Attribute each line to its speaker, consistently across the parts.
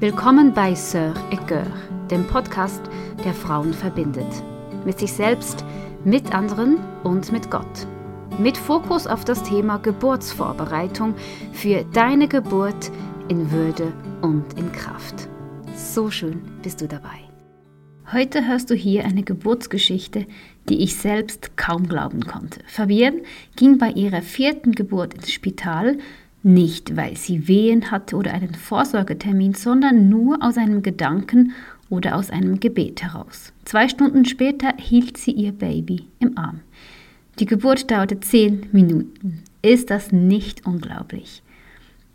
Speaker 1: Willkommen bei Sœur et Cœur, dem Podcast, der Frauen verbindet. Mit sich selbst, mit anderen und mit Gott. Mit Fokus auf das Thema Geburtsvorbereitung für deine Geburt in Würde und in Kraft. So schön bist du dabei. Heute hörst du hier eine Geburtsgeschichte, die ich selbst kaum glauben konnte. Fabienne ging bei ihrer vierten Geburt ins Spital, nicht weil sie Wehen hatte oder einen Vorsorgetermin, sondern nur aus einem Gedanken oder aus einem Gebet heraus. Zwei Stunden später hielt sie ihr Baby im Arm. Die Geburt dauerte zehn Minuten. Ist das nicht unglaublich?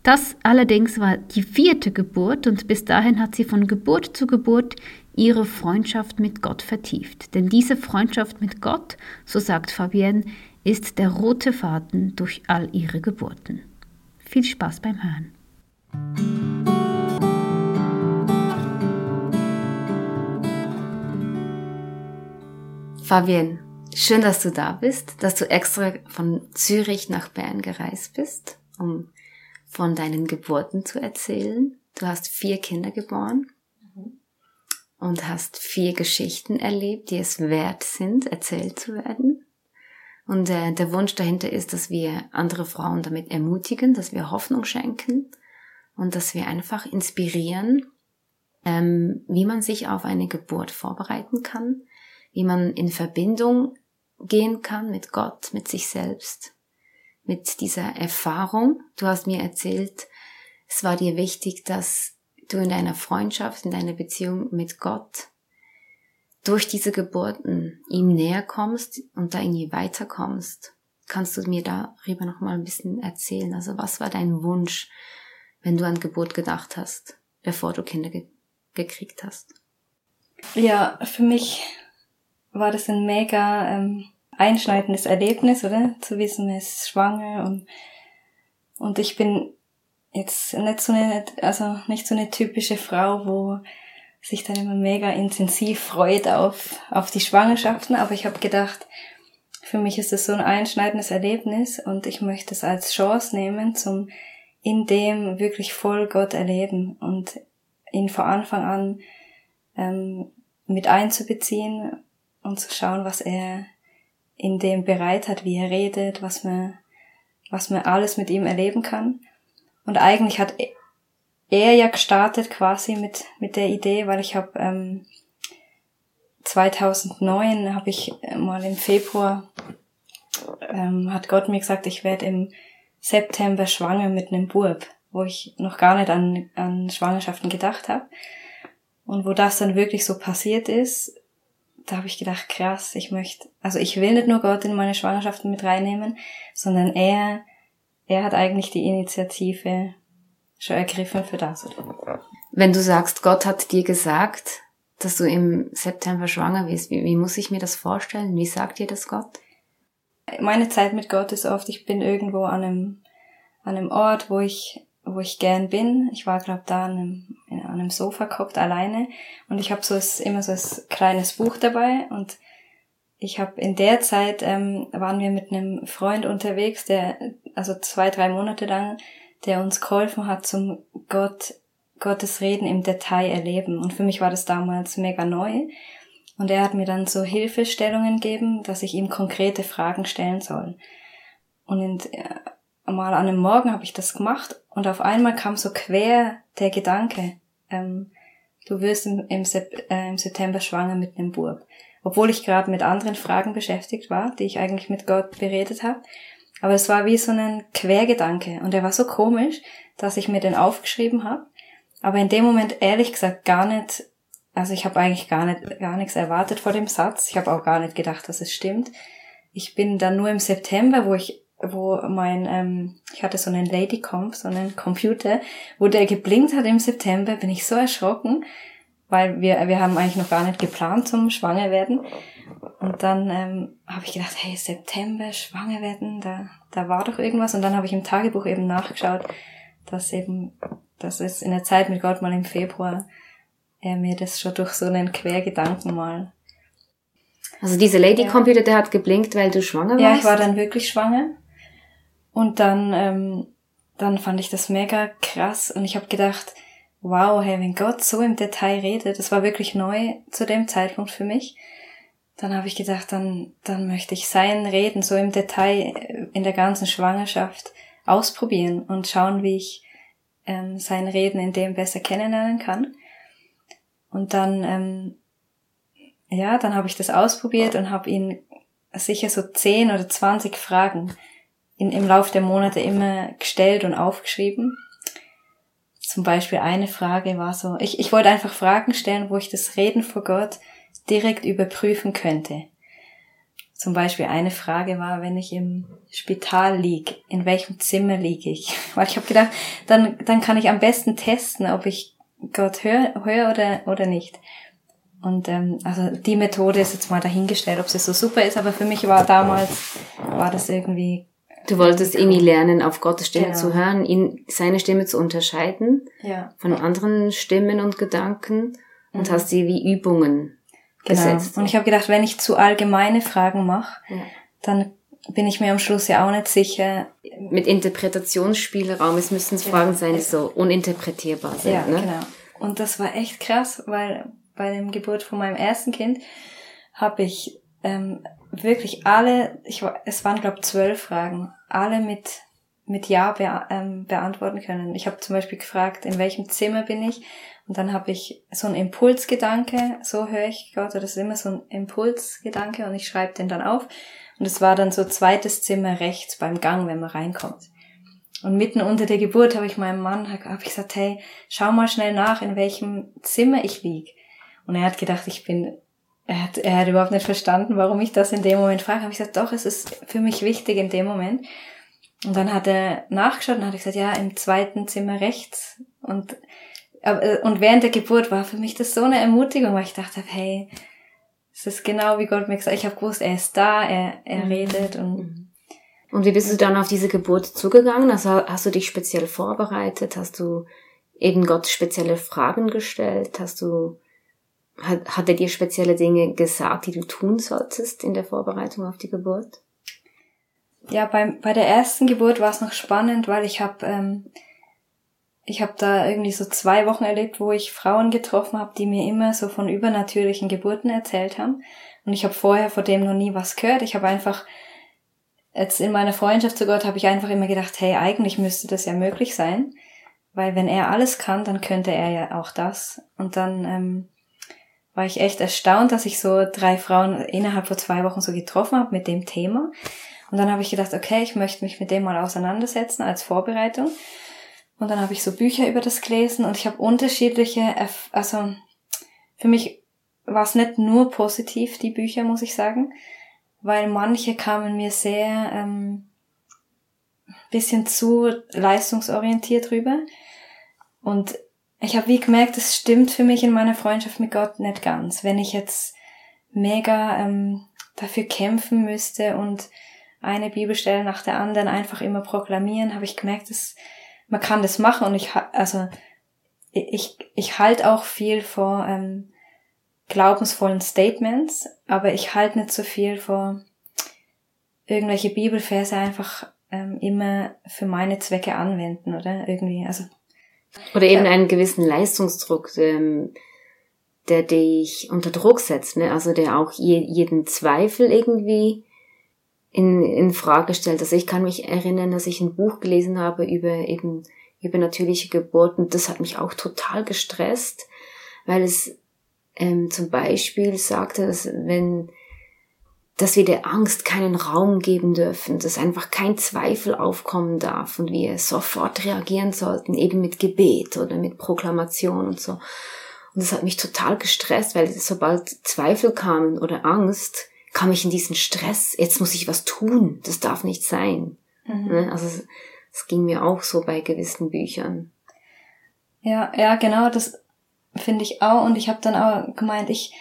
Speaker 1: Das allerdings war die vierte Geburt und bis dahin hat sie von Geburt zu Geburt ihre Freundschaft mit Gott vertieft. Denn diese Freundschaft mit Gott, so sagt Fabienne, ist der rote Faden durch all ihre Geburten. Viel Spaß beim Hören. Fabienne, schön, dass du da bist, dass du extra von Zürich nach Bern gereist bist, um von deinen Geburten zu erzählen. Du hast vier Kinder geboren und hast vier Geschichten erlebt, die es wert sind, erzählt zu werden. Und äh, der Wunsch dahinter ist, dass wir andere Frauen damit ermutigen, dass wir Hoffnung schenken und dass wir einfach inspirieren, ähm, wie man sich auf eine Geburt vorbereiten kann, wie man in Verbindung gehen kann mit Gott, mit sich selbst, mit dieser Erfahrung. Du hast mir erzählt, es war dir wichtig, dass du in deiner Freundschaft, in deiner Beziehung mit Gott durch diese Geburten ihm näher kommst und da irgendwie weiterkommst. Kannst du mir darüber noch mal ein bisschen erzählen? Also was war dein Wunsch, wenn du an Geburt gedacht hast, bevor du Kinder ge gekriegt hast?
Speaker 2: Ja, für mich war das ein mega ähm, einschneidendes Erlebnis, oder? Zu wissen, er ist schwanger und und ich bin jetzt nicht so eine, also nicht so eine typische Frau, wo sich dann immer mega intensiv freut auf, auf die Schwangerschaften, aber ich habe gedacht, für mich ist es so ein einschneidendes Erlebnis und ich möchte es als Chance nehmen, zum in dem wirklich voll Gott erleben und ihn von Anfang an ähm, mit einzubeziehen und zu schauen, was er in dem bereit hat, wie er redet, was man, was man alles mit ihm erleben kann. Und eigentlich hat er ja gestartet quasi mit, mit der Idee, weil ich habe ähm, 2009 habe ich mal im Februar ähm, hat Gott mir gesagt, ich werde im September schwanger mit einem Bub, wo ich noch gar nicht an, an Schwangerschaften gedacht habe. Und wo das dann wirklich so passiert ist, da habe ich gedacht, krass, ich möchte, also ich will nicht nur Gott in meine Schwangerschaften mit reinnehmen, sondern er, er hat eigentlich die Initiative schon ergriffen für das.
Speaker 1: Wenn du sagst, Gott hat dir gesagt, dass du im September schwanger wirst, wie, wie muss ich mir das vorstellen? Wie sagt dir das Gott?
Speaker 2: Meine Zeit mit Gott ist oft, ich bin irgendwo an einem, an einem Ort, wo ich, wo ich gern bin. Ich war, glaube da an einem, an einem Sofa gehabt, alleine. Und ich habe so immer so ein kleines Buch dabei. Und ich habe in der Zeit ähm, waren wir mit einem Freund unterwegs, der also zwei, drei Monate lang der uns geholfen hat zum Gott, Gottes Reden im Detail erleben. Und für mich war das damals mega neu. Und er hat mir dann so Hilfestellungen gegeben, dass ich ihm konkrete Fragen stellen soll. Und in, äh, mal an einem Morgen habe ich das gemacht und auf einmal kam so quer der Gedanke, ähm, du wirst im, im, Sep äh, im September schwanger mit einem Bub. Obwohl ich gerade mit anderen Fragen beschäftigt war, die ich eigentlich mit Gott beredet habe. Aber es war wie so ein Quergedanke und er war so komisch, dass ich mir den aufgeschrieben habe. Aber in dem Moment ehrlich gesagt gar nicht, also ich habe eigentlich gar nicht gar nichts erwartet vor dem Satz. Ich habe auch gar nicht gedacht, dass es stimmt. Ich bin dann nur im September, wo ich wo mein, ähm, ich hatte so einen Ladycomp, so einen Computer, wo der geblinkt hat im September, bin ich so erschrocken, weil wir, wir haben eigentlich noch gar nicht geplant zum Schwangerwerden. Und dann ähm, habe ich gedacht, hey, September, schwanger werden, da, da war doch irgendwas. Und dann habe ich im Tagebuch eben nachgeschaut, dass eben, dass es in der Zeit mit Gott mal im Februar er mir das schon durch so einen Quergedanken mal.
Speaker 1: Also diese Lady ja. Computer, der hat geblinkt, weil du schwanger warst?
Speaker 2: Ja, ich war dann wirklich schwanger. Und dann, ähm, dann fand ich das mega krass und ich habe gedacht, wow, hey, wenn Gott so im Detail redet, das war wirklich neu zu dem Zeitpunkt für mich, dann habe ich gedacht, dann, dann möchte ich sein Reden so im Detail in der ganzen Schwangerschaft ausprobieren und schauen, wie ich ähm, sein Reden in dem besser kennenlernen kann. Und dann, ähm, ja, dann habe ich das ausprobiert und habe ihn sicher so zehn oder zwanzig Fragen in, im Laufe der Monate immer gestellt und aufgeschrieben. Zum Beispiel eine Frage war so, ich, ich wollte einfach Fragen stellen, wo ich das Reden vor Gott direkt überprüfen könnte. Zum Beispiel eine Frage war, wenn ich im Spital lieg, in welchem Zimmer liege ich? Weil ich habe gedacht, dann, dann kann ich am besten testen, ob ich Gott höre, höre oder, oder nicht. Und ähm, also die Methode ist jetzt mal dahingestellt, ob sie so super ist, aber für mich war damals, war das irgendwie.
Speaker 1: Du wolltest irgendwie lernen, auf Gottes Stimme genau. zu hören, ihn, seine Stimme zu unterscheiden
Speaker 2: ja.
Speaker 1: von anderen Stimmen und Gedanken und mhm. hast sie wie Übungen
Speaker 2: genau. gesetzt. Und ich habe gedacht, wenn ich zu allgemeine Fragen mache, ja. dann bin ich mir am Schluss ja auch nicht sicher.
Speaker 1: Mit Interpretationsspielraum, es müssen ja. Fragen sein, die so uninterpretierbar sind.
Speaker 2: Ja,
Speaker 1: ne?
Speaker 2: genau. Und das war echt krass, weil bei dem Geburt von meinem ersten Kind habe ich ähm, wirklich alle, ich es waren glaube zwölf Fragen, alle mit mit Ja be ähm, beantworten können. Ich habe zum Beispiel gefragt, in welchem Zimmer bin ich? Und dann habe ich so einen Impulsgedanke, so höre ich Gott, das ist immer so ein Impulsgedanke und ich schreibe den dann auf. Und es war dann so zweites Zimmer rechts beim Gang, wenn man reinkommt. Und mitten unter der Geburt habe ich meinem Mann hab ich gesagt, hey, schau mal schnell nach, in welchem Zimmer ich lieg. Und er hat gedacht, ich bin, er hat, er hat überhaupt nicht verstanden, warum ich das in dem Moment frage. Habe ich gesagt, doch, es ist für mich wichtig in dem Moment. Und dann hat er nachgeschaut und hat gesagt, ja, im zweiten Zimmer rechts. Und, und während der Geburt war für mich das so eine Ermutigung, weil ich dachte, hey, es ist genau wie Gott mir gesagt hat. Ich habe gewusst, er ist da, er, er mhm. redet und mhm.
Speaker 1: und wie bist du dann auf diese Geburt zugegangen? Also hast du dich speziell vorbereitet? Hast du eben Gott spezielle Fragen gestellt? Hast du hat, hat er dir spezielle Dinge gesagt, die du tun solltest in der Vorbereitung auf die Geburt?
Speaker 2: Ja, beim, bei der ersten Geburt war es noch spannend, weil ich habe ähm, ich habe da irgendwie so zwei Wochen erlebt, wo ich Frauen getroffen habe, die mir immer so von übernatürlichen Geburten erzählt haben. Und ich habe vorher vor dem noch nie was gehört. Ich habe einfach jetzt in meiner Freundschaft zu Gott habe ich einfach immer gedacht, hey, eigentlich müsste das ja möglich sein, weil wenn er alles kann, dann könnte er ja auch das. Und dann ähm, war ich echt erstaunt, dass ich so drei Frauen innerhalb von zwei Wochen so getroffen habe mit dem Thema. Und dann habe ich gedacht, okay, ich möchte mich mit dem mal auseinandersetzen als Vorbereitung. Und dann habe ich so Bücher über das gelesen und ich habe unterschiedliche, also für mich war es nicht nur positiv, die Bücher, muss ich sagen, weil manche kamen mir sehr ähm, bisschen zu leistungsorientiert rüber. Und ich habe wie gemerkt, es stimmt für mich in meiner Freundschaft mit Gott nicht ganz. Wenn ich jetzt mega ähm, dafür kämpfen müsste und eine Bibelstelle nach der anderen einfach immer proklamieren, habe ich gemerkt, dass man kann das machen und ich also ich ich halte auch viel vor ähm, glaubensvollen Statements, aber ich halte nicht so viel vor irgendwelche Bibelverse einfach ähm, immer für meine Zwecke anwenden oder irgendwie also
Speaker 1: oder eben ja. einen gewissen Leistungsdruck, ähm, der dich unter Druck setzt, ne? also der auch je, jeden Zweifel irgendwie in, in Frage stellt. Also ich kann mich erinnern, dass ich ein Buch gelesen habe über eben über natürliche Geburten. Das hat mich auch total gestresst, weil es ähm, zum Beispiel sagte, dass wenn dass wir der Angst keinen Raum geben dürfen, dass einfach kein Zweifel aufkommen darf und wir sofort reagieren sollten, eben mit Gebet oder mit Proklamation und so. Und das hat mich total gestresst, weil sobald Zweifel kamen oder Angst, kam ich in diesen Stress, jetzt muss ich was tun, das darf nicht sein. Mhm. Ne? Also es ging mir auch so bei gewissen Büchern.
Speaker 2: Ja, ja, genau, das finde ich auch. Und ich habe dann auch gemeint, ich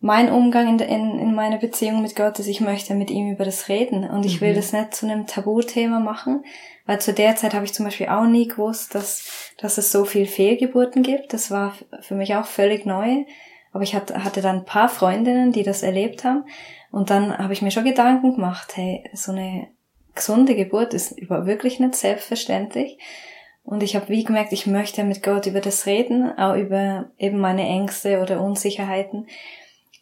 Speaker 2: mein Umgang in, in, in meiner Beziehung mit Gott ist, ich möchte mit ihm über das reden und ich will mhm. das nicht zu einem Tabuthema machen, weil zu der Zeit habe ich zum Beispiel auch nie gewusst, dass, dass es so viel Fehlgeburten gibt. Das war für mich auch völlig neu. Aber ich hatte, hatte dann ein paar Freundinnen, die das erlebt haben. Und dann habe ich mir schon Gedanken gemacht, hey, so eine gesunde Geburt ist wirklich nicht selbstverständlich. Und ich habe wie gemerkt, ich möchte mit Gott über das reden, auch über eben meine Ängste oder Unsicherheiten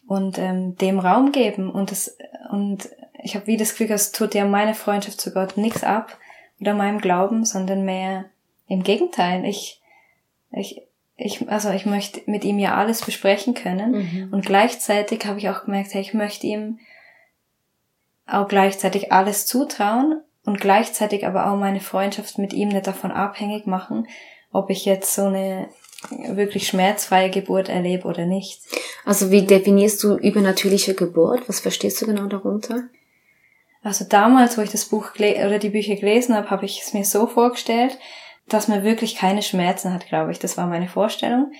Speaker 2: und ähm, dem Raum geben. Und das und ich habe wie das Gefühl, es tut ja meine Freundschaft zu Gott nichts ab oder meinem Glauben, sondern mehr im Gegenteil. Ich ich ich, also ich möchte mit ihm ja alles besprechen können. Mhm. Und gleichzeitig habe ich auch gemerkt, hey, ich möchte ihm auch gleichzeitig alles zutrauen und gleichzeitig aber auch meine Freundschaft mit ihm nicht davon abhängig machen, ob ich jetzt so eine wirklich schmerzfreie Geburt erlebe oder nicht.
Speaker 1: Also wie definierst du übernatürliche Geburt? Was verstehst du genau darunter?
Speaker 2: Also damals, wo ich das Buch oder die Bücher gelesen habe, habe ich es mir so vorgestellt, dass man wirklich keine Schmerzen hat, glaube ich. Das war meine Vorstellung.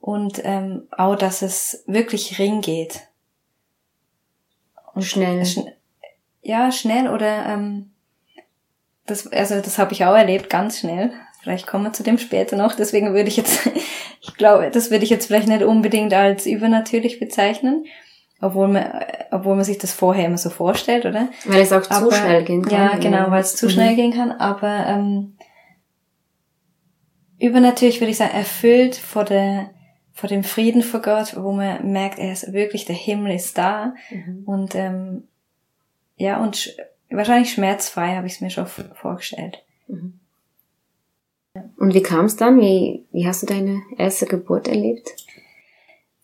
Speaker 2: Und ähm, auch, dass es wirklich ring geht.
Speaker 1: Und schnell. Schn
Speaker 2: ja, schnell oder ähm, das, also das habe ich auch erlebt, ganz schnell. Vielleicht kommen wir zu dem später noch. Deswegen würde ich jetzt, ich glaube, das würde ich jetzt vielleicht nicht unbedingt als übernatürlich bezeichnen, obwohl man, obwohl man sich das vorher immer so vorstellt, oder?
Speaker 1: Weil es auch Aber, zu schnell gehen kann.
Speaker 2: Ja, genau, weil es zu mhm. schnell gehen kann. Aber ähm, übernatürlich würde ich sagen, erfüllt vor der vor dem Frieden vor Gott, wo man merkt, er ist wirklich, der Himmel ist da mhm. und ähm, ja und sch wahrscheinlich schmerzfrei habe ich es mir schon vorgestellt. Mhm.
Speaker 1: Und wie kam es dann? Wie, wie hast du deine erste Geburt erlebt?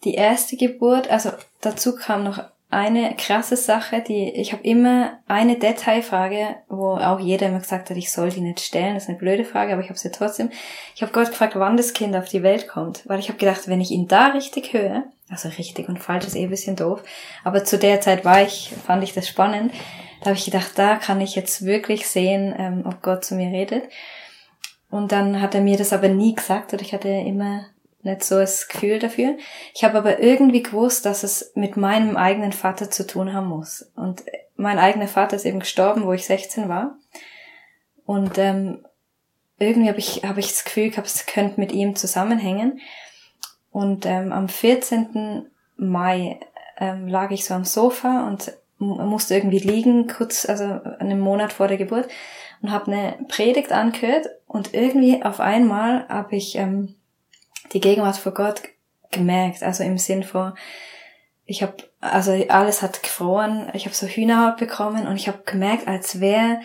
Speaker 2: Die erste Geburt, also dazu kam noch eine krasse Sache, die ich habe immer eine Detailfrage, wo auch jeder immer gesagt hat, ich soll die nicht stellen. Das ist eine blöde Frage, aber ich habe sie trotzdem. Ich habe Gott gefragt, wann das Kind auf die Welt kommt, weil ich habe gedacht, wenn ich ihn da richtig höre, also richtig und falsch ist eh ein bisschen doof, aber zu der Zeit war ich, fand ich das spannend. Da habe ich gedacht, da kann ich jetzt wirklich sehen, ähm, ob Gott zu mir redet. Und dann hat er mir das aber nie gesagt oder ich hatte immer nicht so das Gefühl dafür. Ich habe aber irgendwie gewusst, dass es mit meinem eigenen Vater zu tun haben muss. Und mein eigener Vater ist eben gestorben, wo ich 16 war. Und ähm, irgendwie habe ich, hab ich das Gefühl gehabt, es könnte mit ihm zusammenhängen. Und ähm, am 14. Mai ähm, lag ich so am Sofa und musste irgendwie liegen, kurz, also einen Monat vor der Geburt, und habe eine Predigt angehört und irgendwie auf einmal habe ich ähm, die Gegenwart vor Gott gemerkt. Also im Sinn von, ich habe, also alles hat gefroren, ich habe so Hühnerhaut bekommen und ich habe gemerkt, als wäre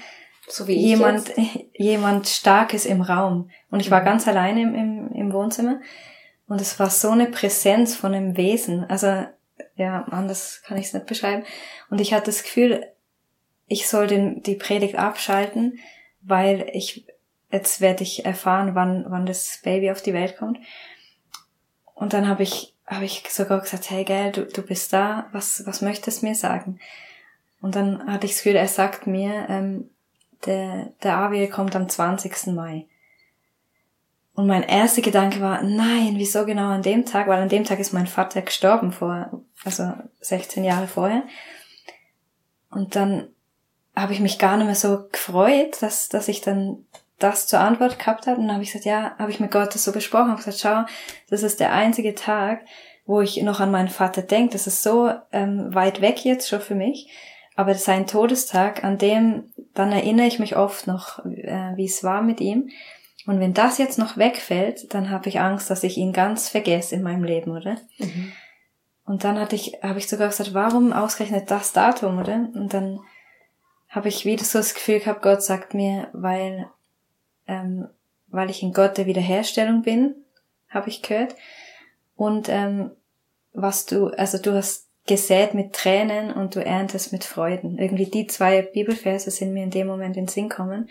Speaker 2: so wie jemand, jemand Starkes im Raum. Und ich war mhm. ganz alleine im, im, im Wohnzimmer. Und es war so eine Präsenz von einem Wesen. Also, ja, anders kann ich es nicht beschreiben. Und ich hatte das Gefühl, ich soll den, die Predigt abschalten, weil ich, jetzt werde ich erfahren, wann, wann das Baby auf die Welt kommt. Und dann habe ich, habe ich sogar gesagt, hey gell, du, du bist da, was, was möchtest du mir sagen? Und dann hatte ich das Gefühl, er sagt mir, ähm, der, der Aviel kommt am 20. Mai. Und mein erster Gedanke war, nein, wieso genau an dem Tag? Weil an dem Tag ist mein Vater gestorben vor, also 16 Jahre vorher. Und dann habe ich mich gar nicht mehr so gefreut, dass, dass ich dann das zur Antwort gehabt hat. Und dann habe ich gesagt, ja, habe ich mit Gott das so besprochen, habe gesagt, schau, das ist der einzige Tag, wo ich noch an meinen Vater denke. Das ist so ähm, weit weg jetzt schon für mich. Aber sein Todestag, an dem, dann erinnere ich mich oft noch, äh, wie es war mit ihm. Und wenn das jetzt noch wegfällt, dann habe ich Angst, dass ich ihn ganz vergesse in meinem Leben, oder? Mhm. Und dann hatte ich, habe ich sogar gesagt, warum ausgerechnet das Datum, oder? Und dann habe ich wieder so das Gefühl gehabt, Gott sagt mir, weil ähm, weil ich in Gott der Wiederherstellung bin, habe ich gehört. Und ähm, was du, also du hast gesät mit Tränen und du erntest mit Freuden. Irgendwie die zwei Bibelverse sind mir in dem Moment in den Sinn kommen.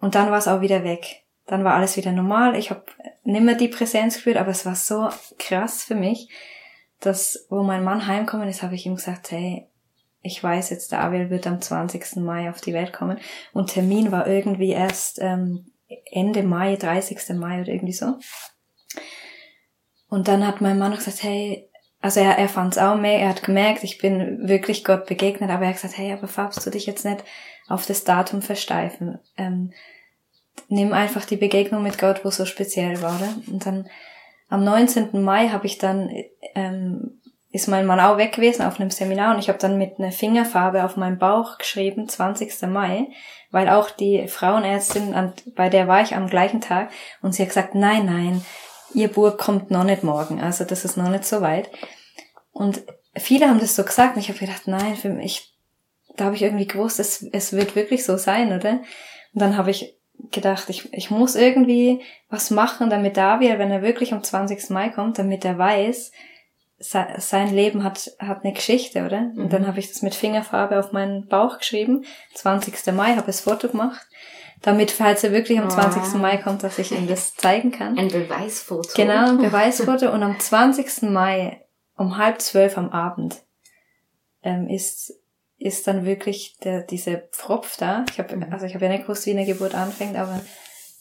Speaker 2: Und dann war es auch wieder weg. Dann war alles wieder normal. Ich habe nimmer die Präsenz gespürt, aber es war so krass für mich, dass wo mein Mann heimkommen ist, habe ich ihm gesagt, hey, ich weiß jetzt, der Abel wird am 20. Mai auf die Welt kommen. Und Termin war irgendwie erst ähm, Ende Mai, 30. Mai oder irgendwie so. Und dann hat mein Mann noch gesagt, hey, also er, er fand es auch mehr, er hat gemerkt, ich bin wirklich Gott begegnet, aber er hat gesagt, hey, aber farbst du dich jetzt nicht auf das Datum versteifen. Ähm, nimm einfach die Begegnung mit Gott, wo so speziell war. Oder? Und dann am 19. Mai habe ich dann ähm, ist mein Mann auch weg gewesen auf einem Seminar und ich habe dann mit einer Fingerfarbe auf meinem Bauch geschrieben, 20. Mai, weil auch die Frauenärztin, an, bei der war ich am gleichen Tag und sie hat gesagt, nein, nein, ihr Bub kommt noch nicht morgen, also das ist noch nicht so weit. Und viele haben das so gesagt und ich habe gedacht, nein, für mich, da habe ich irgendwie gewusst, es, es wird wirklich so sein, oder? Und dann habe ich gedacht, ich, ich muss irgendwie was machen, damit David, wenn er wirklich am 20. Mai kommt, damit er weiß, sein Leben hat, hat eine Geschichte, oder? Und mhm. dann habe ich das mit Fingerfarbe auf meinen Bauch geschrieben. 20. Mai, habe das Foto gemacht. Damit, falls er wirklich am 20. Oh. Mai kommt, dass ich ihm das zeigen kann.
Speaker 1: Ein Beweisfoto.
Speaker 2: Genau, ein Beweisfoto. Und am 20. Mai um halb zwölf am Abend ähm, ist ist dann wirklich der, diese Pfropf da. Ich habe mhm. also ich habe ja nicht gewusst, wie eine Geburt anfängt, aber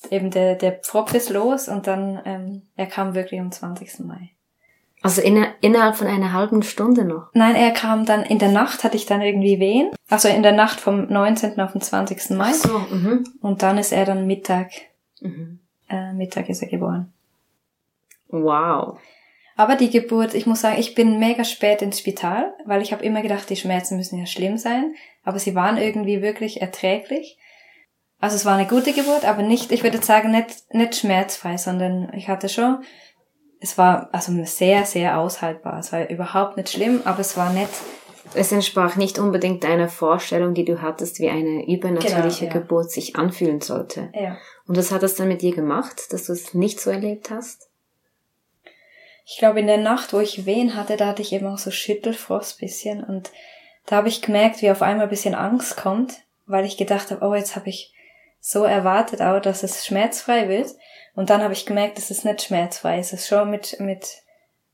Speaker 2: eben der der Pfropf ist los und dann ähm, er kam wirklich am 20. Mai.
Speaker 1: Also in, innerhalb von einer halben Stunde noch?
Speaker 2: Nein, er kam dann, in der Nacht hatte ich dann irgendwie Wehen. Also in der Nacht vom 19. auf den 20. Mai. Ach so, mhm. Und dann ist er dann Mittag, mhm. äh, Mittag ist er geboren.
Speaker 1: Wow.
Speaker 2: Aber die Geburt, ich muss sagen, ich bin mega spät ins Spital, weil ich habe immer gedacht, die Schmerzen müssen ja schlimm sein. Aber sie waren irgendwie wirklich erträglich. Also es war eine gute Geburt, aber nicht, ich würde sagen, nicht, nicht schmerzfrei, sondern ich hatte schon es war also sehr, sehr aushaltbar. Es war überhaupt nicht schlimm, aber es war nicht.
Speaker 1: Es entsprach nicht unbedingt deiner Vorstellung, die du hattest, wie eine übernatürliche genau, ja. Geburt sich anfühlen sollte.
Speaker 2: Ja.
Speaker 1: Und was hat das dann mit dir gemacht, dass du es nicht so erlebt hast?
Speaker 2: Ich glaube, in der Nacht, wo ich Wehen hatte, da hatte ich eben auch so Schüttelfrost bisschen und da habe ich gemerkt, wie auf einmal ein bisschen Angst kommt, weil ich gedacht habe, oh, jetzt habe ich so erwartet auch, dass es schmerzfrei wird. Und dann habe ich gemerkt, es ist nicht schmerzfrei. Es ist schon mit, mit,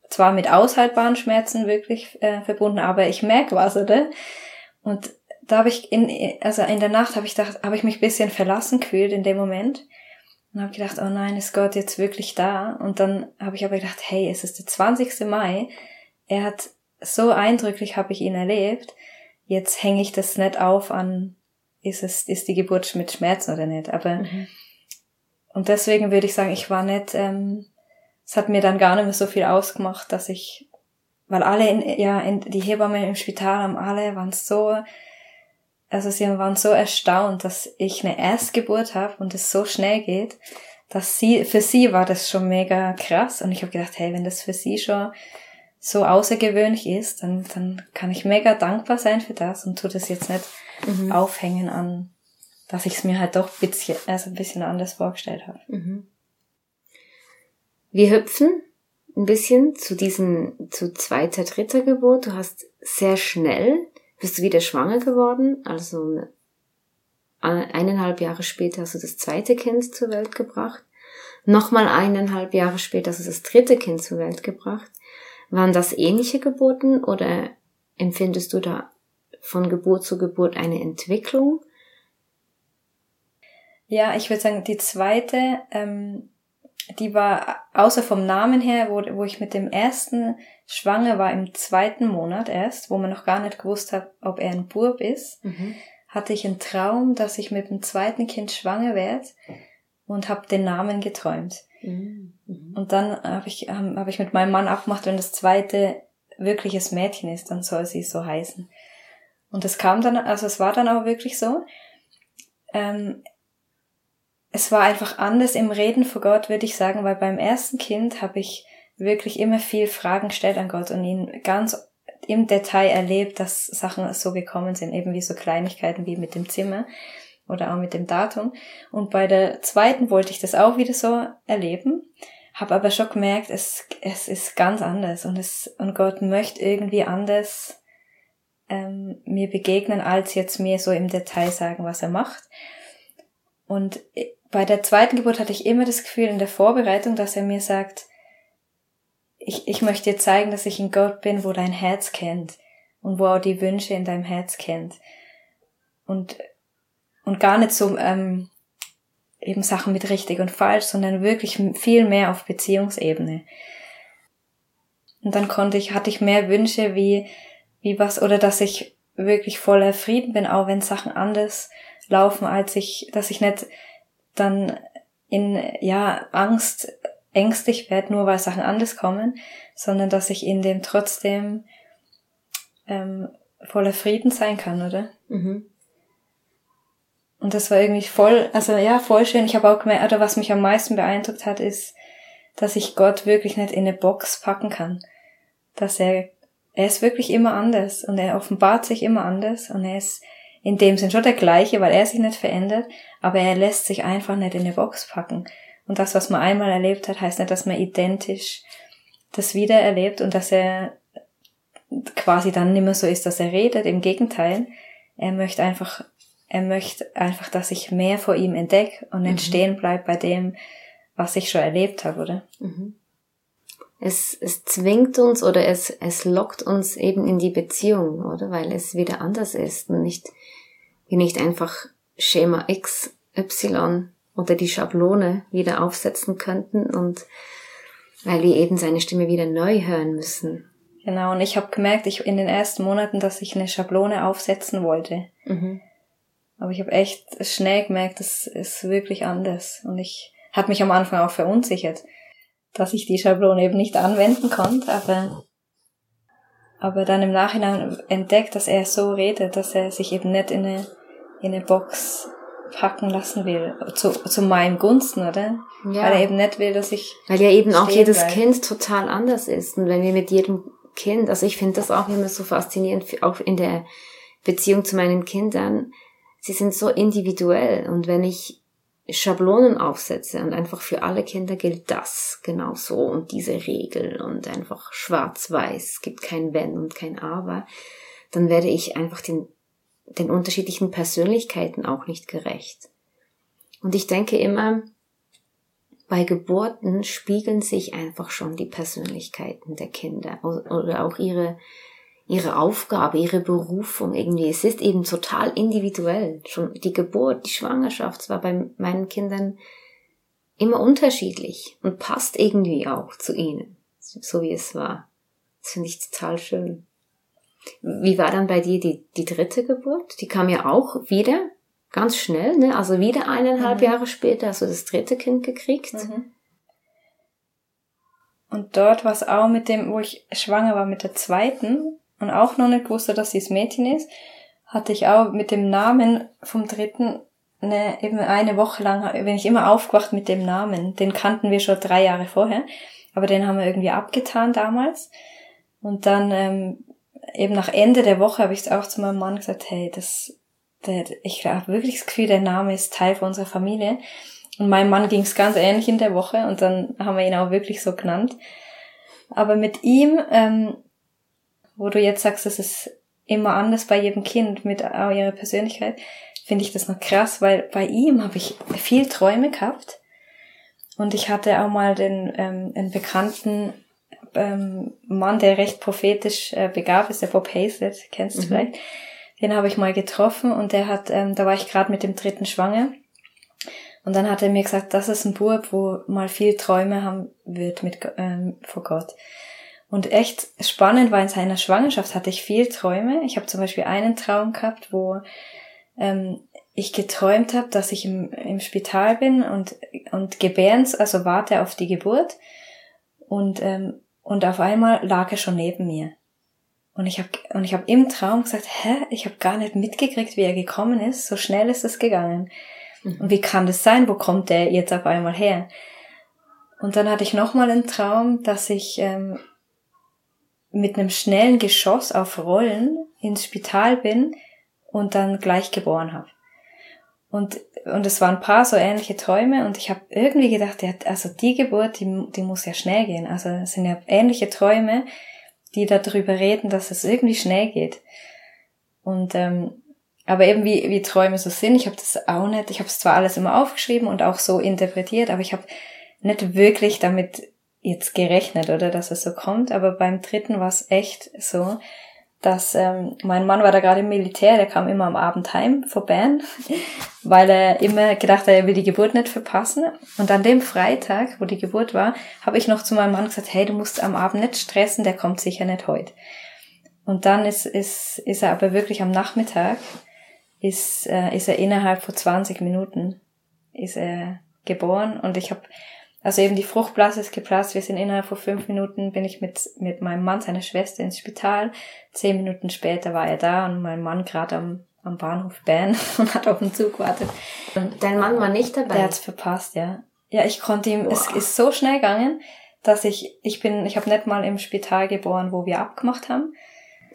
Speaker 2: zwar mit aushaltbaren Schmerzen wirklich äh, verbunden, aber ich merke was, oder? Und da habe ich in, also in der Nacht habe ich gedacht, habe ich mich bisschen verlassen gefühlt in dem Moment. Und habe gedacht, oh nein, ist Gott jetzt wirklich da? Und dann habe ich aber gedacht, hey, es ist der 20. Mai. Er hat so eindrücklich habe ich ihn erlebt. Jetzt hänge ich das nicht auf an, ist es, ist die Geburt mit Schmerzen oder nicht? Aber mhm. Und deswegen würde ich sagen, ich war nicht, ähm, es hat mir dann gar nicht mehr so viel ausgemacht, dass ich, weil alle, in, ja, in, die Hebammen im Spital haben alle, waren so, also sie waren so erstaunt, dass ich eine Erstgeburt habe und es so schnell geht, dass sie, für sie war das schon mega krass und ich habe gedacht, hey, wenn das für sie schon so außergewöhnlich ist, dann, dann kann ich mega dankbar sein für das und tu das jetzt nicht mhm. aufhängen an dass ich es mir halt doch ein bisschen, also ein bisschen anders vorgestellt habe. Mhm.
Speaker 1: Wir hüpfen ein bisschen zu diesen, zu zweiter, dritter Geburt. Du hast sehr schnell, bist du wieder schwanger geworden, also eineinhalb Jahre später hast du das zweite Kind zur Welt gebracht. Nochmal eineinhalb Jahre später hast du das dritte Kind zur Welt gebracht. Waren das ähnliche Geburten oder empfindest du da von Geburt zu Geburt eine Entwicklung?
Speaker 2: Ja, ich würde sagen, die zweite, ähm, die war außer vom Namen her, wo, wo ich mit dem ersten schwanger war im zweiten Monat erst, wo man noch gar nicht gewusst hat, ob er ein Bub ist, mhm. hatte ich einen Traum, dass ich mit dem zweiten Kind schwanger werde und habe den Namen geträumt. Mhm. mhm. Und dann habe ich, hab, hab ich mit meinem Mann abgemacht, wenn das zweite wirkliches Mädchen ist, dann soll sie so heißen. Und es kam dann, also es war dann auch wirklich so. Ähm, es war einfach anders im Reden vor Gott, würde ich sagen, weil beim ersten Kind habe ich wirklich immer viel Fragen gestellt an Gott und ihn ganz im Detail erlebt, dass Sachen so gekommen sind, eben wie so Kleinigkeiten wie mit dem Zimmer oder auch mit dem Datum. Und bei der zweiten wollte ich das auch wieder so erleben, habe aber schon gemerkt, es, es ist ganz anders und es und Gott möchte irgendwie anders ähm, mir begegnen, als jetzt mir so im Detail sagen, was er macht. Und bei der zweiten Geburt hatte ich immer das Gefühl in der Vorbereitung, dass er mir sagt, ich, ich möchte dir zeigen, dass ich ein Gott bin, wo dein Herz kennt und wo auch die Wünsche in deinem Herz kennt. Und, und gar nicht so ähm, eben Sachen mit richtig und falsch, sondern wirklich viel mehr auf Beziehungsebene. Und dann konnte ich, hatte ich mehr Wünsche wie, wie was, oder dass ich wirklich voller Frieden bin, auch wenn Sachen anders laufen, als ich, dass ich nicht dann in ja Angst ängstlich werde, nur weil Sachen anders kommen, sondern dass ich in dem trotzdem ähm, voller Frieden sein kann, oder? Mhm. Und das war irgendwie voll, also ja, voll schön. Ich habe auch gemerkt, oder was mich am meisten beeindruckt hat, ist, dass ich Gott wirklich nicht in eine Box packen kann. Dass er, er ist wirklich immer anders und er offenbart sich immer anders und er ist in dem Sinn schon der gleiche, weil er sich nicht verändert, aber er lässt sich einfach nicht in eine Box packen. Und das, was man einmal erlebt hat, heißt nicht, dass man identisch das wieder erlebt und dass er quasi dann nicht mehr so ist, dass er redet. Im Gegenteil, er möchte einfach, er möchte einfach, dass ich mehr vor ihm entdecke und nicht mhm. stehen bleib bei dem, was ich schon erlebt habe, oder? Mhm.
Speaker 1: Es, es zwingt uns oder es, es lockt uns eben in die Beziehung, oder? Weil es wieder anders ist und nicht, wie nicht einfach Schema X, Y oder die Schablone wieder aufsetzen könnten und weil wir eben seine Stimme wieder neu hören müssen.
Speaker 2: Genau, und ich habe gemerkt, ich in den ersten Monaten, dass ich eine Schablone aufsetzen wollte. Mhm. Aber ich habe echt schnell gemerkt, das ist wirklich anders. Und ich habe mich am Anfang auch verunsichert, dass ich die Schablone eben nicht anwenden konnte, aber, aber dann im Nachhinein entdeckt, dass er so redet, dass er sich eben nicht in eine, in eine Box packen lassen will. Zu, zu meinem Gunsten, oder? Ja. Weil er eben nicht will, dass ich.
Speaker 1: Weil ja eben auch jedes bleib. Kind total anders ist. Und wenn wir mit jedem Kind, also ich finde das auch immer so faszinierend, auch in der Beziehung zu meinen Kindern, sie sind so individuell und wenn ich Schablonen aufsetze und einfach für alle Kinder gilt das genau so und diese Regel und einfach schwarz-weiß, gibt kein Wenn und kein Aber, dann werde ich einfach den, den unterschiedlichen Persönlichkeiten auch nicht gerecht. Und ich denke immer, bei Geburten spiegeln sich einfach schon die Persönlichkeiten der Kinder oder auch ihre, ihre Aufgabe, ihre Berufung irgendwie. Es ist eben total individuell. Schon die Geburt, die Schwangerschaft war bei meinen Kindern immer unterschiedlich und passt irgendwie auch zu ihnen, so wie es war. Das finde ich total schön. Wie war dann bei dir die, die dritte Geburt? Die kam ja auch wieder Ganz schnell, ne? Also wieder eineinhalb mhm. Jahre später hast du das dritte Kind gekriegt. Mhm.
Speaker 2: Und dort war es auch mit dem, wo ich schwanger war mit der zweiten und auch noch nicht wusste, dass sie das Mädchen ist, hatte ich auch mit dem Namen vom dritten eine, eben eine Woche lang, wenn ich immer aufgewacht mit dem Namen. Den kannten wir schon drei Jahre vorher, aber den haben wir irgendwie abgetan damals. Und dann ähm, eben nach Ende der Woche habe ich es auch zu meinem Mann gesagt, hey, das der, ich habe wirklich das Gefühl, der Name ist Teil von unserer Familie. Und meinem Mann ging es ganz ähnlich in der Woche und dann haben wir ihn auch wirklich so genannt. Aber mit ihm, ähm, wo du jetzt sagst, das ist immer anders bei jedem Kind mit ihrer Persönlichkeit, finde ich das noch krass, weil bei ihm habe ich viel Träume gehabt. Und ich hatte auch mal den ähm, einen bekannten ähm, Mann, der recht prophetisch äh, begabt ist, der Bob Hazlett, kennst du mhm. vielleicht den habe ich mal getroffen und der hat, ähm, da war ich gerade mit dem dritten schwanger. Und dann hat er mir gesagt, das ist ein Bub, wo mal viel Träume haben wird mit ähm, vor Gott. Und echt spannend war in seiner Schwangerschaft hatte ich viel Träume. Ich habe zum Beispiel einen Traum gehabt, wo ähm, ich geträumt habe, dass ich im, im Spital bin und und gebärens, also warte auf die Geburt. Und ähm, und auf einmal lag er schon neben mir. Und ich habe und ich habe im Traum gesagt, hä, ich habe gar nicht mitgekriegt, wie er gekommen ist. So schnell ist es gegangen. Und wie kann das sein? Wo kommt der jetzt auf einmal her? Und dann hatte ich nochmal einen Traum, dass ich ähm, mit einem schnellen Geschoss auf Rollen ins Spital bin und dann gleich geboren habe. Und, und es waren ein paar so ähnliche Träume und ich habe irgendwie gedacht, ja, also die Geburt, die, die muss ja schnell gehen. Also es sind ja ähnliche Träume, die darüber reden, dass es irgendwie schnell geht. Und ähm, aber eben wie, wie Träume so sind, ich habe das auch nicht, ich habe es zwar alles immer aufgeschrieben und auch so interpretiert, aber ich habe nicht wirklich damit jetzt gerechnet oder dass es so kommt, aber beim dritten war es echt so, dass ähm, mein Mann war da gerade im Militär, der kam immer am Abend heim vor Bern, weil er immer gedacht hat, er will die Geburt nicht verpassen. Und an dem Freitag, wo die Geburt war, habe ich noch zu meinem Mann gesagt, hey, du musst am Abend nicht stressen, der kommt sicher nicht heute. Und dann ist, ist, ist er aber wirklich am Nachmittag, ist, äh, ist er innerhalb von 20 Minuten ist er geboren und ich habe also eben die Fruchtblase ist geplatzt. Wir sind innerhalb von fünf Minuten, bin ich mit, mit meinem Mann, seiner Schwester ins Spital. Zehn Minuten später war er da und mein Mann gerade am, am Bahnhof Bern und hat auf den Zug gewartet.
Speaker 1: Und Dein Mann war nicht dabei?
Speaker 2: Der hat's verpasst, ja. Ja, ich konnte ihm, Boah. es ist so schnell gegangen, dass ich, ich bin, ich habe nicht mal im Spital geboren, wo wir abgemacht haben.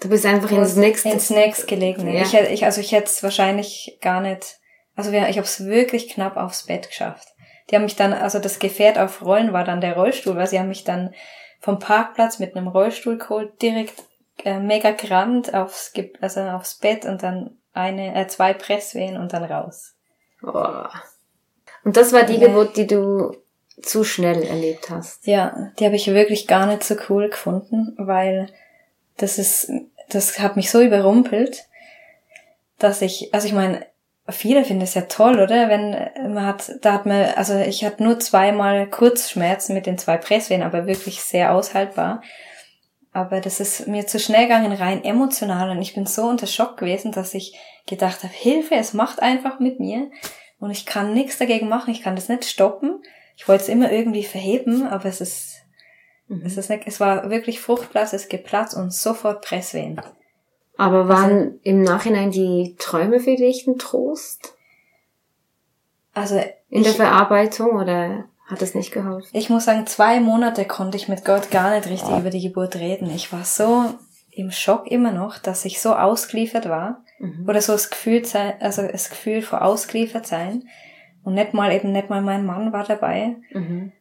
Speaker 1: Du bist einfach ins nächste.
Speaker 2: Ins nächste gelegen. Ja. Ich, ich, also ich hätte es wahrscheinlich gar nicht, also ich habe es wirklich knapp aufs Bett geschafft. Die haben mich dann, also das Gefährt auf Rollen war dann der Rollstuhl, weil sie haben mich dann vom Parkplatz mit einem Rollstuhl geholt, direkt äh, mega gerannt aufs, also aufs Bett und dann eine, äh, zwei Presswehen und dann raus.
Speaker 1: Oh. Und das war die ja. Geburt, die du zu schnell erlebt hast.
Speaker 2: Ja, die habe ich wirklich gar nicht so cool gefunden, weil das ist, das hat mich so überrumpelt, dass ich, also ich meine, viele finden es ja toll, oder? Wenn man hat, da hat man, also ich hatte nur zweimal Kurzschmerzen mit den zwei Presswehen, aber wirklich sehr aushaltbar. Aber das ist mir zu schnell gegangen, rein emotional. Und ich bin so unter Schock gewesen, dass ich gedacht habe, Hilfe, es macht einfach mit mir. Und ich kann nichts dagegen machen, ich kann das nicht stoppen. Ich wollte es immer irgendwie verheben, aber es ist, mhm. es ist nicht, es war wirklich Fruchtblas, es geplatzt und sofort Presswehen.
Speaker 1: Aber waren also, im Nachhinein die Träume für dich ein Trost? Also in ich, der Verarbeitung oder hat es nicht geholfen?
Speaker 2: Ich muss sagen, zwei Monate konnte ich mit Gott gar nicht richtig ja. über die Geburt reden. Ich war so im Schock immer noch, dass ich so ausgeliefert war mhm. oder so das Gefühl sein, also das Gefühl vor ausgeliefert sein und nicht mal eben nicht mal mein Mann war dabei. Mhm.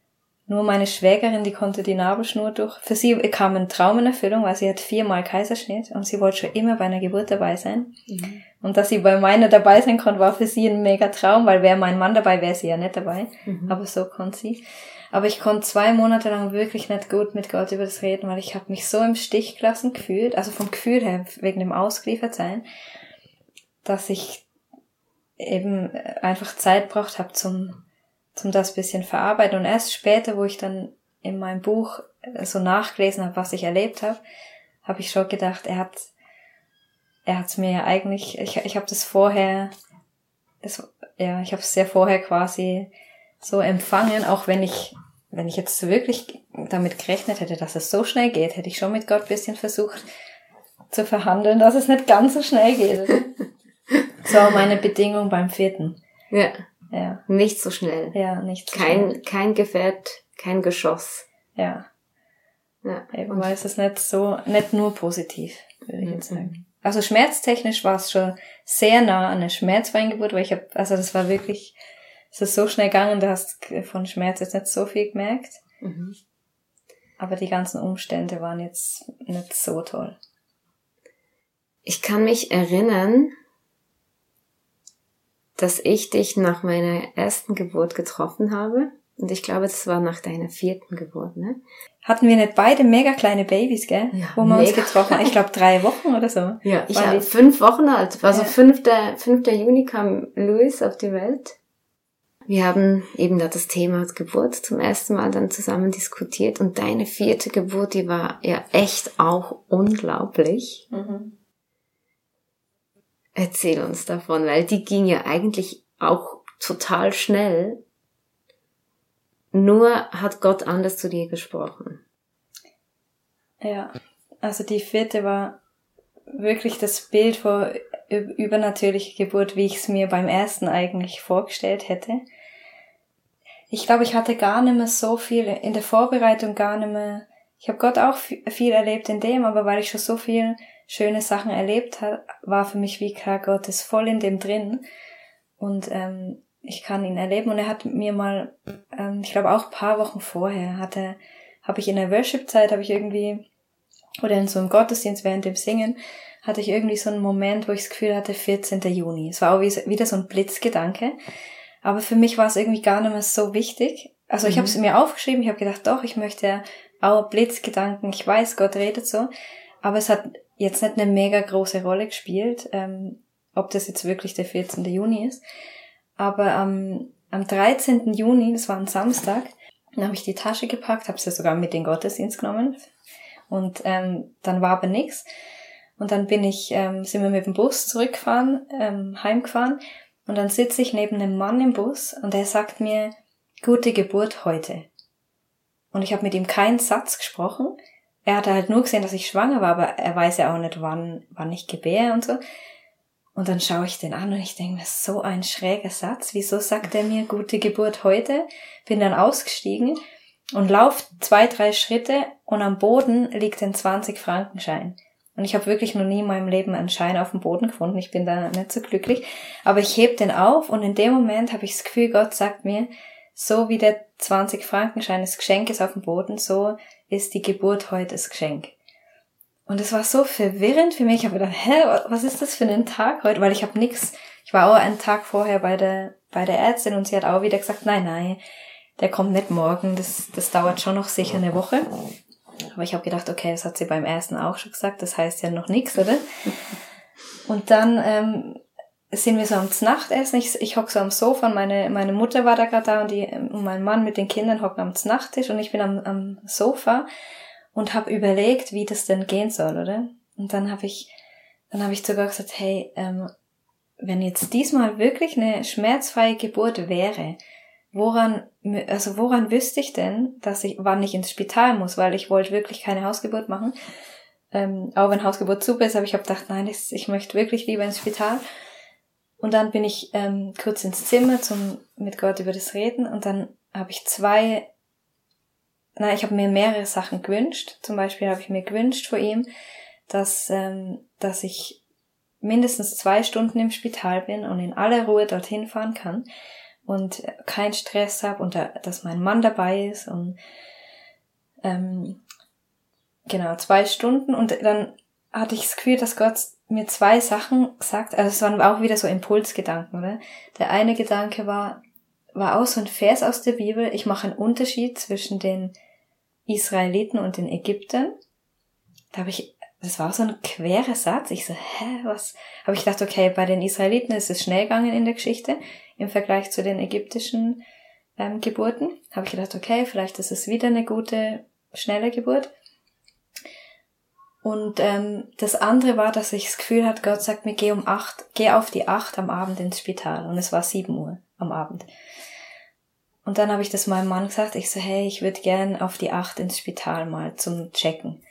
Speaker 2: Nur meine Schwägerin, die konnte die Nabelschnur durch. Für sie kam ein Traum in Erfüllung, weil sie hat viermal Kaiserschnitt und sie wollte schon immer bei einer Geburt dabei sein. Mhm. Und dass sie bei meiner dabei sein konnte, war für sie ein mega Traum, weil wäre mein Mann dabei, wäre sie ja nicht dabei. Mhm. Aber so konnte sie. Aber ich konnte zwei Monate lang wirklich nicht gut mit Gott über das reden, weil ich habe mich so im Stich gelassen gefühlt, also vom Gefühl her, wegen dem Ausgeliefertsein, dass ich eben einfach Zeit braucht habe zum zum das bisschen verarbeiten. Und erst später, wo ich dann in meinem Buch so nachgelesen habe, was ich erlebt habe, habe ich schon gedacht, er hat er hat's mir eigentlich, ich, ich habe das vorher, das, ja, ich habe es sehr vorher quasi so empfangen, auch wenn ich, wenn ich jetzt wirklich damit gerechnet hätte, dass es so schnell geht, hätte ich schon mit Gott bisschen versucht zu verhandeln, dass es nicht ganz so schnell geht. so meine Bedingung beim vierten.
Speaker 1: Ja. Ja. Nicht so schnell.
Speaker 2: Ja, nicht
Speaker 1: so kein, schnell. Kein Gefährt, kein Geschoss.
Speaker 2: Ja. Ja. Eben, weil es ist nicht so, nicht nur positiv, würde ich jetzt mhm. sagen. Also schmerztechnisch war es schon sehr nah an eine Schmerzweingeburt, weil ich habe, also das war wirklich, es ist so schnell gegangen, du hast von Schmerz jetzt nicht so viel gemerkt. Mhm. Aber die ganzen Umstände waren jetzt nicht so toll.
Speaker 1: Ich kann mich erinnern, dass ich dich nach meiner ersten Geburt getroffen habe. Und ich glaube, das war nach deiner vierten Geburt, ne?
Speaker 2: Hatten wir nicht beide mega kleine Babys, gell? Ja, Wo wir uns getroffen haben. Ich glaube, drei Wochen oder so.
Speaker 1: Ja, ich war fünf Wochen alt. Also ja. 5. 5. Juni kam Louis auf die Welt. Wir haben eben da das Thema Geburt zum ersten Mal dann zusammen diskutiert und deine vierte Geburt, die war ja echt auch unglaublich. Mhm. Erzähl uns davon, weil die ging ja eigentlich auch total schnell. Nur hat Gott anders zu dir gesprochen.
Speaker 2: Ja, also die vierte war wirklich das Bild vor übernatürliche Geburt, wie ich es mir beim ersten eigentlich vorgestellt hätte. Ich glaube, ich hatte gar nicht mehr so viel in der Vorbereitung, gar nicht mehr. Ich habe Gott auch viel erlebt in dem, aber weil ich schon so viel schöne Sachen erlebt hat, war für mich wie klar, Gott ist voll in dem drin und ähm, ich kann ihn erleben. Und er hat mir mal, ähm, ich glaube auch paar Wochen vorher, hatte, habe ich in der Worship-Zeit, habe ich irgendwie, oder in so einem Gottesdienst während dem Singen, hatte ich irgendwie so einen Moment, wo ich das Gefühl hatte, 14. Juni. Es war auch wieder so ein Blitzgedanke. Aber für mich war es irgendwie gar nicht mehr so wichtig. Also ich mhm. habe es mir aufgeschrieben, ich habe gedacht, doch, ich möchte auch Blitzgedanken, ich weiß, Gott redet so. Aber es hat jetzt nicht eine mega große Rolle gespielt, ähm, ob das jetzt wirklich der 14. Juni ist. Aber am, am 13. Juni, das war ein Samstag, dann habe ich die Tasche gepackt, habe sie sogar mit den Gottesdienst genommen. Und ähm, dann war aber nichts. Und dann bin ich, ähm, sind wir mit dem Bus zurückgefahren, ähm, heimgefahren. Und dann sitze ich neben einem Mann im Bus und er sagt mir, gute Geburt heute. Und ich habe mit ihm keinen Satz gesprochen. Er hatte halt nur gesehen, dass ich schwanger war, aber er weiß ja auch nicht, wann, wann ich gebäre und so. Und dann schaue ich den an und ich denke, ist so ein schräger Satz. Wieso sagt er mir gute Geburt heute? Bin dann ausgestiegen und lauf zwei, drei Schritte und am Boden liegt ein 20-Frankenschein. Und ich habe wirklich noch nie in meinem Leben einen Schein auf dem Boden gefunden. Ich bin da nicht so glücklich. Aber ich heb den auf und in dem Moment habe ich das Gefühl, Gott sagt mir, so wie der 20-Frankenschein des Geschenkes auf dem Boden, so ist die Geburt heute das Geschenk. Und es war so verwirrend für mich. Ich habe gedacht, hä, was ist das für ein Tag heute? Weil ich habe nix. Ich war auch einen Tag vorher bei der bei der Ärztin und sie hat auch wieder gesagt, nein, nein, der kommt nicht morgen. Das das dauert schon noch sicher eine Woche. Aber ich habe gedacht, okay, das hat sie beim ersten auch schon gesagt. Das heißt ja noch nichts, oder? Und dann ähm, sind wir so am Nachtessen. Ich, ich hock so am Sofa und meine, meine Mutter war da gerade da und, die, und mein Mann mit den Kindern hocken am Nachttisch und ich bin am, am Sofa und habe überlegt, wie das denn gehen soll, oder? Und dann habe ich, dann habe ich sogar gesagt, hey, ähm, wenn jetzt diesmal wirklich eine schmerzfreie Geburt wäre, woran, also woran wüsste ich denn, dass ich, wann ich ins Spital muss, weil ich wollte wirklich keine Hausgeburt machen. Ähm, auch wenn Hausgeburt super ist, aber ich habe gedacht, nein, ich, ich möchte wirklich lieber ins Spital. Und dann bin ich ähm, kurz ins Zimmer zum mit Gott über das Reden und dann habe ich zwei na, ich habe mir mehrere Sachen gewünscht. Zum Beispiel habe ich mir gewünscht vor ihm, dass, ähm, dass ich mindestens zwei Stunden im Spital bin und in aller Ruhe dorthin fahren kann und keinen Stress habe und da, dass mein Mann dabei ist und ähm, genau zwei Stunden und dann hatte ich das Gefühl, dass Gott mir zwei Sachen sagt. Also es waren auch wieder so Impulsgedanken, oder? Der eine Gedanke war, war auch so ein Vers aus der Bibel. Ich mache einen Unterschied zwischen den Israeliten und den Ägyptern. Da habe ich, das war so ein querer Satz. Ich so, hä, was? Habe ich gedacht, okay, bei den Israeliten ist es schnell gegangen in der Geschichte im Vergleich zu den ägyptischen ähm, Geburten. Habe ich gedacht, okay, vielleicht ist es wieder eine gute, schnelle Geburt. Und ähm, das andere war, dass ich das Gefühl hatte, Gott sagt mir, geh um acht, geh auf die acht am Abend ins Spital. Und es war sieben Uhr am Abend. Und dann habe ich das meinem Mann gesagt, ich so, hey, ich würde gern auf die acht ins Spital mal zum Checken.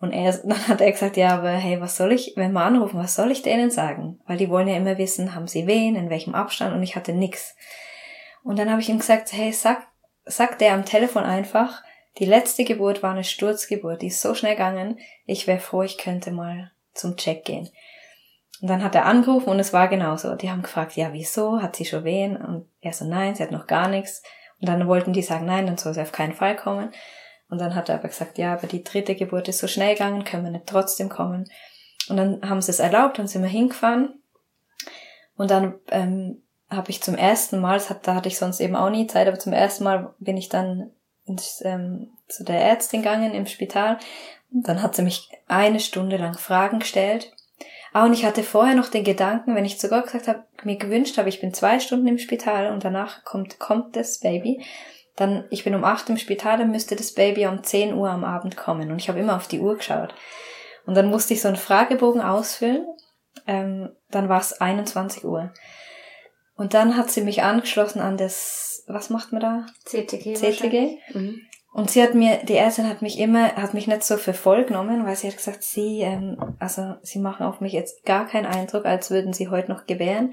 Speaker 2: Und er, dann hat er gesagt, ja, aber hey, was soll ich, wenn wir anrufen, was soll ich denen sagen? Weil die wollen ja immer wissen, haben sie wen, in welchem Abstand und ich hatte nix. Und dann habe ich ihm gesagt, hey, sag, sag der am Telefon einfach, die letzte Geburt war eine Sturzgeburt, die ist so schnell gegangen, ich wäre froh, ich könnte mal zum Check gehen. Und dann hat er angerufen und es war genauso. Die haben gefragt, ja, wieso? Hat sie schon wehen? Und er so, nein, sie hat noch gar nichts. Und dann wollten die sagen, nein, dann soll sie auf keinen Fall kommen. Und dann hat er aber gesagt, ja, aber die dritte Geburt ist so schnell gegangen, können wir nicht trotzdem kommen. Und dann haben sie es erlaubt und sind wir hingefahren. Und dann ähm, habe ich zum ersten Mal, hat, da hatte ich sonst eben auch nie Zeit, aber zum ersten Mal bin ich dann ins, ähm, zu der Ärztin gegangen im Spital. Und dann hat sie mich eine Stunde lang Fragen gestellt Ah, und ich hatte vorher noch den Gedanken, wenn ich zu Gott gesagt habe, mir gewünscht habe, ich bin zwei Stunden im Spital und danach kommt, kommt das Baby, dann, ich bin um acht im Spital, dann müsste das Baby um zehn Uhr am Abend kommen. Und ich habe immer auf die Uhr geschaut. Und dann musste ich so einen Fragebogen ausfüllen. Ähm, dann war es 21 Uhr. Und dann hat sie mich angeschlossen an das, was macht man da?
Speaker 1: CTG.
Speaker 2: CTG. Mhm. Und sie hat mir, die Ärztin hat mich immer, hat mich nicht so für voll genommen, weil sie hat gesagt, sie, ähm, also sie machen auf mich jetzt gar keinen Eindruck, als würden sie heute noch gebären.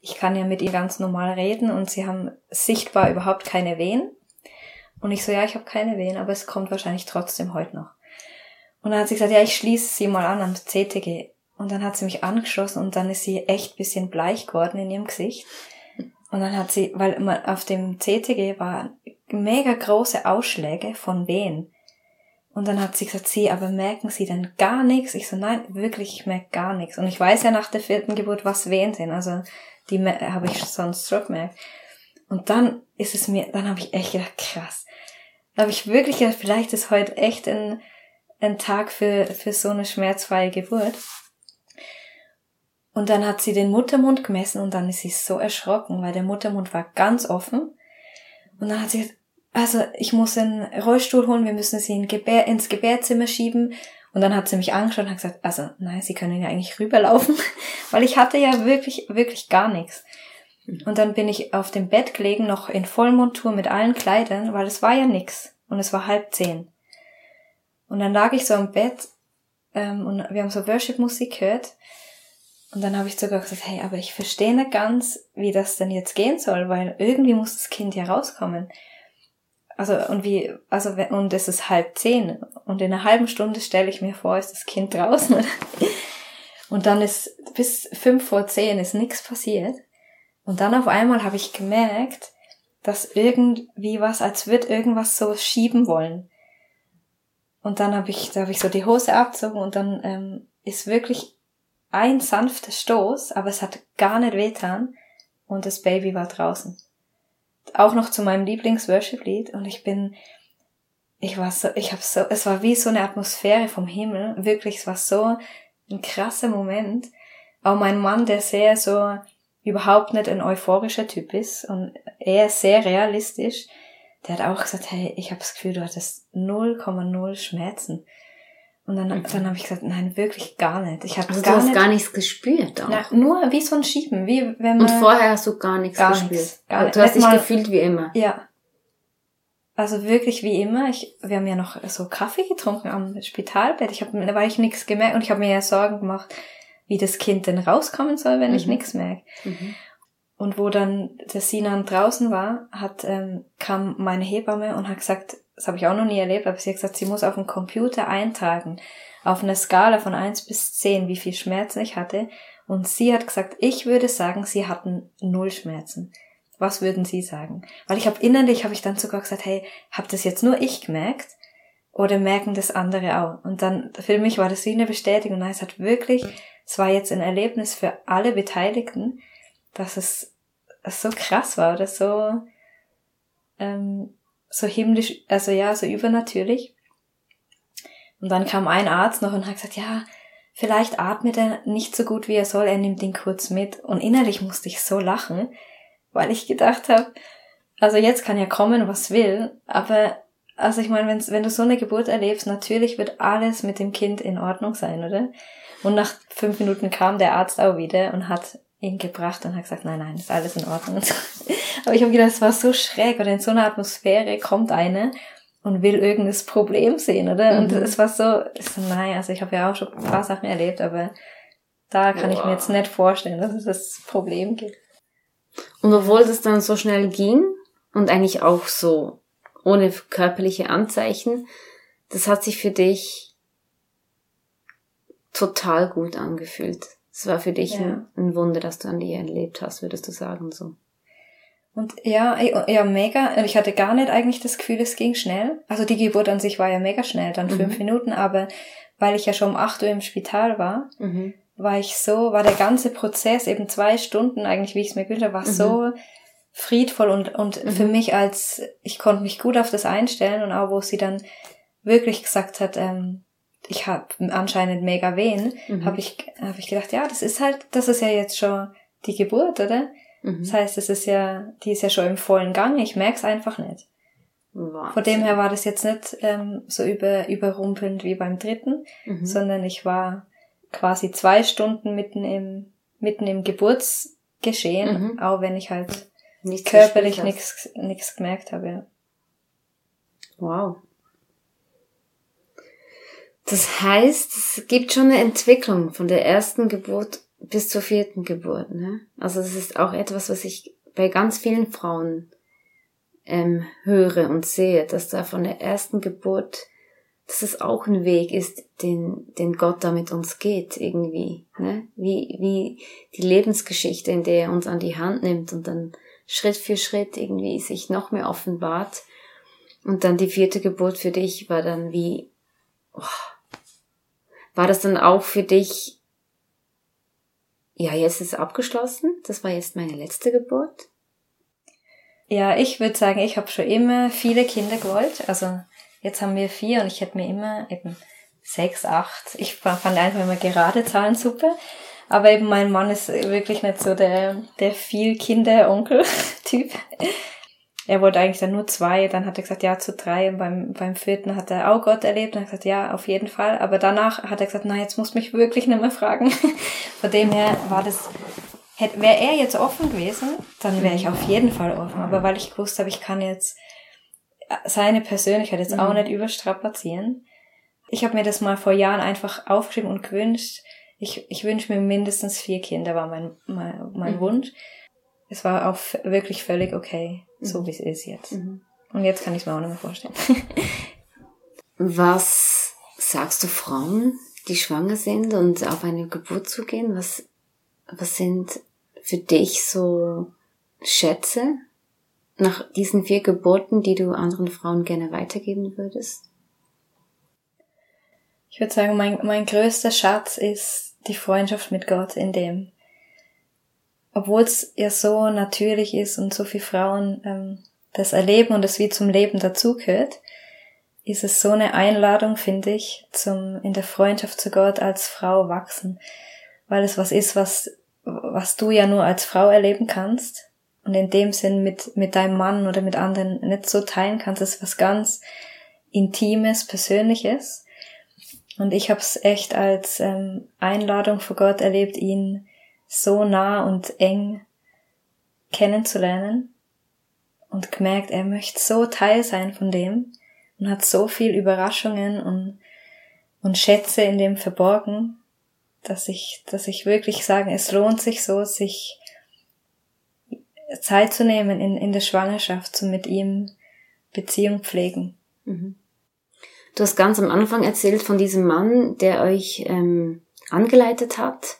Speaker 2: Ich kann ja mit ihr ganz normal reden und sie haben sichtbar überhaupt keine Wehen. Und ich so, ja, ich habe keine Wehen, aber es kommt wahrscheinlich trotzdem heute noch. Und dann hat sie gesagt, ja, ich schließe sie mal an am CTG. Und dann hat sie mich angeschlossen und dann ist sie echt bisschen bleich geworden in ihrem Gesicht. Und dann hat sie, weil man auf dem CTG war mega große Ausschläge von Wehen. Und dann hat sie gesagt, sie, aber merken Sie denn gar nichts? Ich so, nein, wirklich, ich merke gar nichts. Und ich weiß ja nach der vierten Geburt, was Wehen sind. Also die habe ich sonst schon gemerkt. Und dann ist es mir, dann habe ich echt gedacht, krass. Da habe ich wirklich gedacht, vielleicht ist heute echt ein, ein Tag für, für so eine schmerzfreie Geburt. Und dann hat sie den Muttermund gemessen und dann ist sie so erschrocken, weil der Muttermund war ganz offen. Und dann hat sie gesagt, also ich muss einen Rollstuhl holen, wir müssen sie in Gebär, ins Gebärzimmer schieben. Und dann hat sie mich angeschaut und hat gesagt, also nein, sie können ja eigentlich rüberlaufen, weil ich hatte ja wirklich, wirklich gar nichts. Und dann bin ich auf dem Bett gelegen, noch in Vollmontur mit allen Kleidern, weil es war ja nix. und es war halb zehn. Und dann lag ich so am Bett ähm, und wir haben so Worship-Musik gehört. Und dann habe ich sogar gesagt, hey, aber ich verstehe nicht ganz, wie das denn jetzt gehen soll, weil irgendwie muss das Kind ja rauskommen. Also und wie, also und es ist halb zehn und in einer halben Stunde stelle ich mir vor, ist das Kind draußen. und dann ist bis fünf vor zehn ist nichts passiert. Und dann auf einmal habe ich gemerkt, dass irgendwie was, als wird irgendwas so schieben wollen. Und dann habe ich, da habe ich so die Hose abgezogen und dann ähm, ist wirklich ein sanfter Stoß, aber es hat gar nicht wehtan und das Baby war draußen. Auch noch zu meinem Lieblings-Worship-Lied und ich bin, ich war so, ich habe so, es war wie so eine Atmosphäre vom Himmel, wirklich, es war so ein krasser Moment. Auch mein Mann, der sehr so überhaupt nicht ein euphorischer Typ ist und er ist sehr realistisch, der hat auch gesagt, hey, ich habe das Gefühl, du hattest 0,0 Schmerzen. Und dann, okay. dann habe ich gesagt, nein, wirklich gar nicht. Ich habe
Speaker 1: also
Speaker 2: gar,
Speaker 1: du hast
Speaker 2: nicht,
Speaker 1: gar nichts gespürt auch.
Speaker 2: Na, nur wie so ein Schieben, wie wenn man
Speaker 1: Und vorher hast du gar nichts
Speaker 2: gar
Speaker 1: gespürt.
Speaker 2: Nichts, gar
Speaker 1: du
Speaker 2: nicht.
Speaker 1: hast dich
Speaker 2: Mal,
Speaker 1: gefühlt wie immer.
Speaker 2: Ja. Also wirklich wie immer. Ich, wir haben ja noch so Kaffee getrunken am Spitalbett. Ich habe, da war ich nichts gemerkt und ich habe mir ja Sorgen gemacht, wie das Kind denn rauskommen soll, wenn mhm. ich nichts merke. Mhm. Und wo dann der Sinan draußen war, hat, ähm, kam meine Hebamme und hat gesagt, das habe ich auch noch nie erlebt, aber sie hat gesagt, sie muss auf dem Computer eintragen, auf einer Skala von eins bis zehn, wie viel Schmerzen ich hatte. Und sie hat gesagt, ich würde sagen, sie hatten null Schmerzen. Was würden Sie sagen? Weil ich habe innerlich, habe ich dann sogar gesagt, hey, hab das jetzt nur ich gemerkt? Oder merken das andere auch? Und dann, für mich war das wie eine Bestätigung. Nein, es hat wirklich, es war jetzt ein Erlebnis für alle Beteiligten, dass es so krass war oder so, ähm, so himmlisch, also ja, so übernatürlich. Und dann kam ein Arzt noch und hat gesagt, ja, vielleicht atmet er nicht so gut, wie er soll, er nimmt ihn kurz mit. Und innerlich musste ich so lachen, weil ich gedacht habe, also jetzt kann ja kommen, was will, aber also ich meine, wenn du so eine Geburt erlebst, natürlich wird alles mit dem Kind in Ordnung sein, oder? Und nach fünf Minuten kam der Arzt auch wieder und hat ihn gebracht und hat gesagt, nein, nein, ist alles in Ordnung. Aber ich habe gedacht, es war so schräg, oder in so einer Atmosphäre kommt eine und will irgendein Problem sehen, oder? Mhm. Und es war so, so, nein, also ich habe ja auch schon ein paar Sachen erlebt, aber da kann wow. ich mir jetzt nicht vorstellen, dass es das Problem gibt.
Speaker 1: Und obwohl das dann so schnell ging und eigentlich auch so ohne körperliche Anzeichen, das hat sich für dich total gut angefühlt. Es war für dich ja. ein, ein, Wunder, dass du an dir erlebt hast, würdest du sagen so.
Speaker 2: Und ja, ja, mega. Und ich hatte gar nicht eigentlich das Gefühl, es ging schnell. Also die Geburt an sich war ja mega schnell, dann mhm. fünf Minuten, aber weil ich ja schon um acht Uhr im Spital war, mhm. war ich so, war der ganze Prozess eben zwei Stunden eigentlich, wie ich es mir gewünscht habe, war mhm. so friedvoll und, und für mhm. mich als, ich konnte mich gut auf das einstellen und auch wo sie dann wirklich gesagt hat, ähm, ich habe anscheinend mega Wehen, mhm. habe ich, hab ich gedacht, ja, das ist halt, das ist ja jetzt schon die Geburt, oder? Mhm. Das heißt, es ist ja, die ist ja schon im vollen Gang, ich merk's einfach nicht. Wahnsinn. Von dem her war das jetzt nicht ähm, so über, überrumpelnd wie beim dritten, mhm. sondern ich war quasi zwei Stunden mitten im, mitten im Geburtsgeschehen, mhm. auch wenn ich halt nicht körperlich nichts nichts gemerkt habe.
Speaker 1: Wow. Das heißt, es gibt schon eine Entwicklung von der ersten Geburt bis zur vierten Geburt. Ne? Also das ist auch etwas, was ich bei ganz vielen Frauen ähm, höre und sehe, dass da von der ersten Geburt, dass es auch ein Weg ist, den, den Gott da mit uns geht, irgendwie. Ne? Wie, wie die Lebensgeschichte, in der er uns an die Hand nimmt und dann Schritt für Schritt irgendwie sich noch mehr offenbart. Und dann die vierte Geburt für dich war dann wie, oh, war das dann auch für dich, ja, jetzt ist es abgeschlossen, das war jetzt meine letzte Geburt?
Speaker 2: Ja, ich würde sagen, ich habe schon immer viele Kinder gewollt. Also jetzt haben wir vier und ich hätte mir immer eben sechs, acht. Ich fand einfach immer gerade Zahlen super. Aber eben mein Mann ist wirklich nicht so der, der viel Kinder-Onkel-Typ er wollte eigentlich dann nur zwei, dann hat er gesagt, ja, zu drei. Und beim, beim vierten hat er auch Gott erlebt und hat gesagt, ja, auf jeden Fall. Aber danach hat er gesagt, na, jetzt muss mich wirklich nicht mehr fragen. Von dem her war das, wäre er jetzt offen gewesen, dann wäre ich auf jeden Fall offen. Aber weil ich gewusst habe, ich kann jetzt, seine Persönlichkeit jetzt
Speaker 1: Mhm.
Speaker 2: auch nicht überstrapazieren. Ich habe mir das mal vor Jahren einfach aufgeschrieben und gewünscht. Ich, ich wünsche mir mindestens vier Kinder, war mein, mein, mein
Speaker 1: Mhm.
Speaker 2: Wunsch. Es war auch wirklich völlig okay, so
Speaker 1: Mhm.
Speaker 2: wie es ist jetzt.
Speaker 1: Mhm.
Speaker 2: Und jetzt kann ich es mir auch nicht mehr vorstellen.
Speaker 1: Was sagst du Frauen, die schwanger sind und auf eine Geburt zugehen? Was, was sind für dich so Schätze nach diesen vier Geburten, die du anderen Frauen gerne weitergeben würdest?
Speaker 2: Ich würde sagen, mein, mein größter Schatz ist die Freundschaft mit Gott in dem. Obwohl es ja so natürlich ist und so viele Frauen ähm, das erleben und es wie zum Leben dazugehört, ist es so eine Einladung, finde ich, zum in der Freundschaft zu Gott als Frau wachsen. Weil es was ist, was, was du ja nur als Frau erleben kannst und in dem Sinn mit, mit deinem Mann oder mit anderen nicht so teilen kannst. Es ist was ganz Intimes, Persönliches. Und ich habe es echt als ähm, Einladung vor Gott erlebt, ihn so nah und eng kennenzulernen und gemerkt, er möchte so Teil sein von dem und hat so viel Überraschungen und, und Schätze in dem verborgen, dass ich, dass ich wirklich sagen, es lohnt sich so, sich Zeit zu nehmen in, in der Schwangerschaft, zu mit ihm Beziehung pflegen.
Speaker 1: Mhm. Du hast ganz am Anfang erzählt von diesem Mann, der euch ähm, angeleitet hat,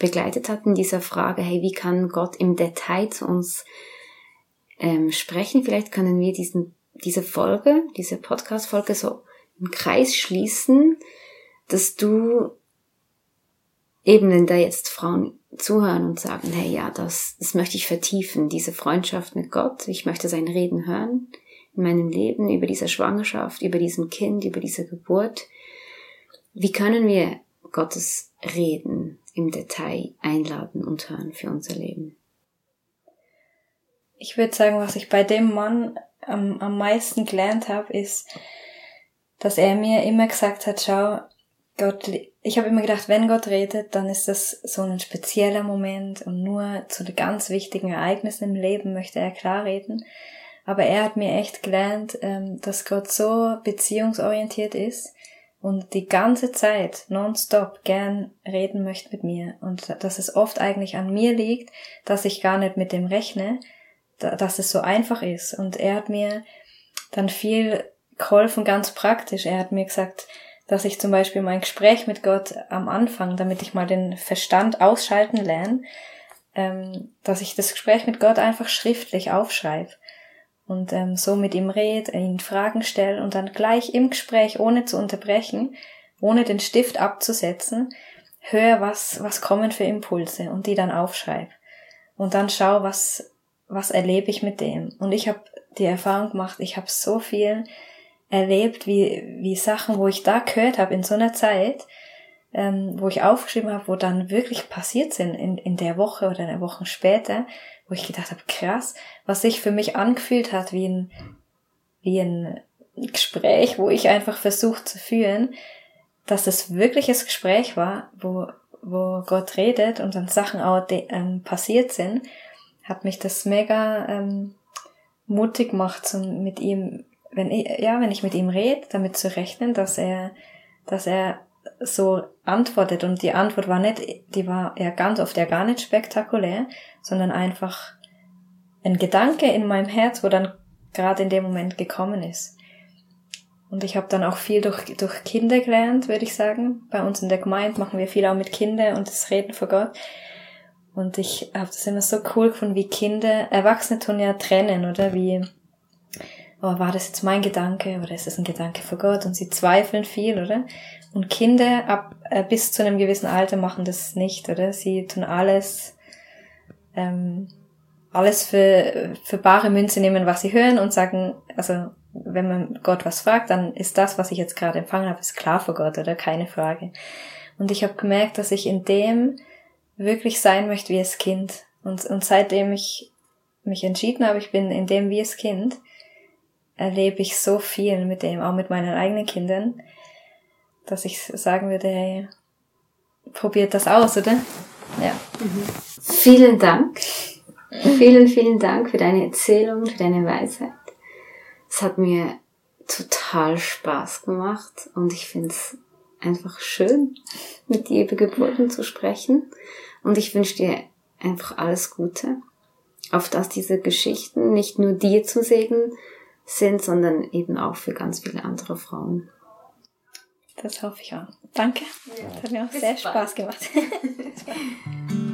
Speaker 1: begleitet hat in dieser Frage, hey, wie kann Gott im Detail zu uns ähm, sprechen? Vielleicht können wir diesen, diese Folge, diese Podcast-Folge so im Kreis schließen, dass du eben, wenn da jetzt Frauen zuhören und sagen, hey, ja, das, das möchte ich vertiefen, diese Freundschaft mit Gott, ich möchte sein Reden hören, in meinem Leben, über diese Schwangerschaft, über diesem Kind, über diese Geburt. Wie können wir Gottes Reden im Detail einladen und hören für unser Leben?
Speaker 2: Ich würde sagen, was ich bei dem Mann am, am meisten gelernt habe, ist, dass er mir immer gesagt hat, schau, Gott, ich habe immer gedacht, wenn Gott redet, dann ist das so ein spezieller Moment und nur zu den ganz wichtigen Ereignissen im Leben möchte er klar reden. Aber er hat mir echt gelernt, ähm, dass Gott so beziehungsorientiert ist und die ganze Zeit nonstop gern reden möchte mit mir und dass es oft eigentlich an mir liegt, dass ich gar nicht mit dem rechne, dass es so einfach ist. Und er hat mir dann viel geholfen, ganz praktisch. Er hat mir gesagt, dass ich zum Beispiel mein Gespräch mit Gott am Anfang, damit ich mal den Verstand ausschalten lerne, ähm, dass ich das Gespräch mit Gott einfach schriftlich aufschreibe und ähm, so mit ihm rede, ihn Fragen stelle und dann gleich im Gespräch, ohne zu unterbrechen, ohne den Stift abzusetzen, höre, was, was kommen für Impulse und die dann aufschreibe. Und dann schau, was, was erlebe ich mit dem. Und ich habe die Erfahrung gemacht, ich habe so viel erlebt, wie, wie Sachen, wo ich da gehört habe in so einer Zeit, ähm, wo ich aufgeschrieben habe, wo dann wirklich passiert sind in, in der Woche oder eine Woche später, wo ich gedacht habe, krass, was sich für mich angefühlt hat wie ein, wie ein Gespräch, wo ich einfach versucht zu führen, dass es wirkliches Gespräch war, wo, wo Gott redet und dann Sachen auch ähm, passiert sind, hat mich das mega ähm, mutig gemacht, zum, mit ihm, wenn ich, ja, wenn ich mit ihm rede, damit zu rechnen, dass er, dass er so antwortet und die Antwort war nicht, die war ja ganz oft ja gar nicht spektakulär, sondern einfach ein Gedanke in meinem Herz, wo dann gerade in dem Moment gekommen ist. Und ich habe dann auch viel durch, durch Kinder gelernt, würde ich sagen. Bei uns in der Gemeinde machen wir viel auch mit Kindern und das Reden vor Gott. Und ich habe das immer so cool gefunden, wie Kinder, Erwachsene tun ja trennen, oder wie, oh, war das jetzt mein Gedanke oder ist das ein Gedanke vor Gott? Und sie zweifeln viel, oder? Und Kinder ab äh, bis zu einem gewissen Alter machen das nicht, oder? Sie tun alles, ähm, alles für, für bare Münze nehmen, was sie hören und sagen, also wenn man Gott was fragt, dann ist das, was ich jetzt gerade empfangen habe, ist klar vor Gott, oder? Keine Frage. Und ich habe gemerkt, dass ich in dem wirklich sein möchte wie das Kind. Und, und seitdem ich mich entschieden habe, ich bin in dem wie das Kind, erlebe ich so viel mit dem, auch mit meinen eigenen Kindern, dass ich sagen würde, hey, probiert das aus, oder? Ja.
Speaker 1: Mhm. Vielen Dank. vielen, vielen Dank für deine Erzählung, für deine Weisheit. Es hat mir total Spaß gemacht und ich finde es einfach schön, mit dir über Geburten zu sprechen. Und ich wünsche dir einfach alles Gute, auf dass diese Geschichten nicht nur dir zu Segen sind, sondern eben auch für ganz viele andere Frauen.
Speaker 2: Das hoffe ich auch. Danke. Das hat mir auch sehr Spaß gemacht.